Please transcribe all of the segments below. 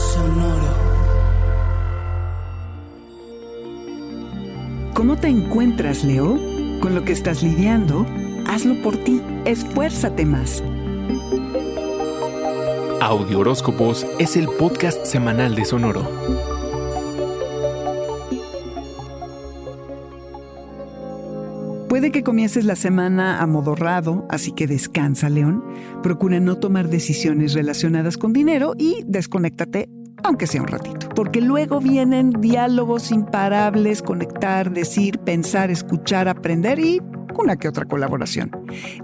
Sonoro. ¿Cómo te encuentras, Leo? Con lo que estás lidiando, hazlo por ti. Esfuérzate más. Audio Horóscopos es el podcast semanal de Sonoro. Puede que comiences la semana amodorrado, así que descansa, León. Procura no tomar decisiones relacionadas con dinero y desconéctate, aunque sea un ratito. Porque luego vienen diálogos imparables, conectar, decir, pensar, escuchar, aprender y una que otra colaboración.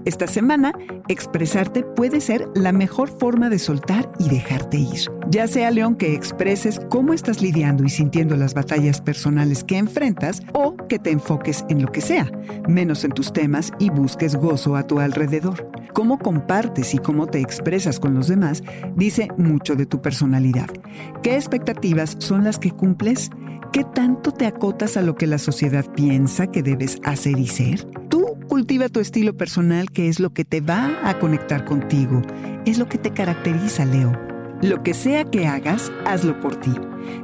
Esta semana, expresarte puede ser la mejor forma de soltar y dejarte ir. Ya sea, León, que expreses cómo estás lidiando y sintiendo las batallas personales que enfrentas o que te enfoques en lo que sea, menos en tus temas y busques gozo a tu alrededor. Cómo compartes y cómo te expresas con los demás dice mucho de tu personalidad. ¿Qué expectativas son las que cumples? ¿Qué tanto te acotas a lo que la sociedad piensa que debes hacer y ser? Tú cultiva tu estilo personal que es lo que te va a conectar contigo, es lo que te caracteriza, Leo. Lo que sea que hagas, hazlo por ti.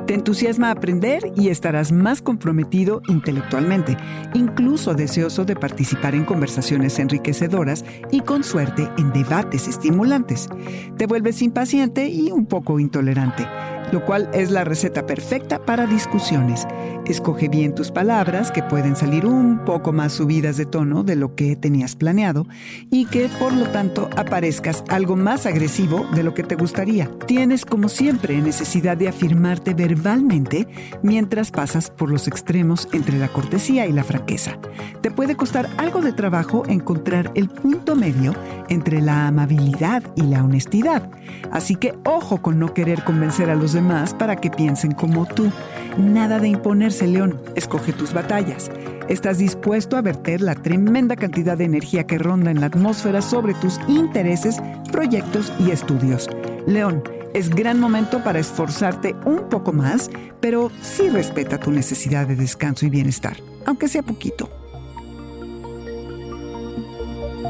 Te entusiasma aprender y estarás más comprometido intelectualmente, incluso deseoso de participar en conversaciones enriquecedoras y con suerte en debates estimulantes. Te vuelves impaciente y un poco intolerante lo cual es la receta perfecta para discusiones. Escoge bien tus palabras, que pueden salir un poco más subidas de tono de lo que tenías planeado, y que por lo tanto aparezcas algo más agresivo de lo que te gustaría. Tienes, como siempre, necesidad de afirmarte verbalmente mientras pasas por los extremos entre la cortesía y la franqueza. Te puede costar algo de trabajo encontrar el punto medio entre la amabilidad y la honestidad. Así que ojo con no querer convencer a los demás más para que piensen como tú. Nada de imponerse, León. Escoge tus batallas. Estás dispuesto a verter la tremenda cantidad de energía que ronda en la atmósfera sobre tus intereses, proyectos y estudios. León, es gran momento para esforzarte un poco más, pero sí respeta tu necesidad de descanso y bienestar, aunque sea poquito.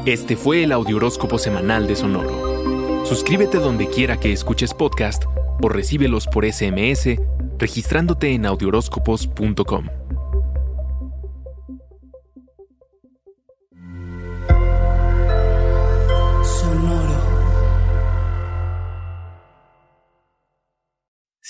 Este fue el Audioróscopo Semanal de Sonoro. Suscríbete donde quiera que escuches podcast o recíbelos por SMS registrándote en audioróscopos.com.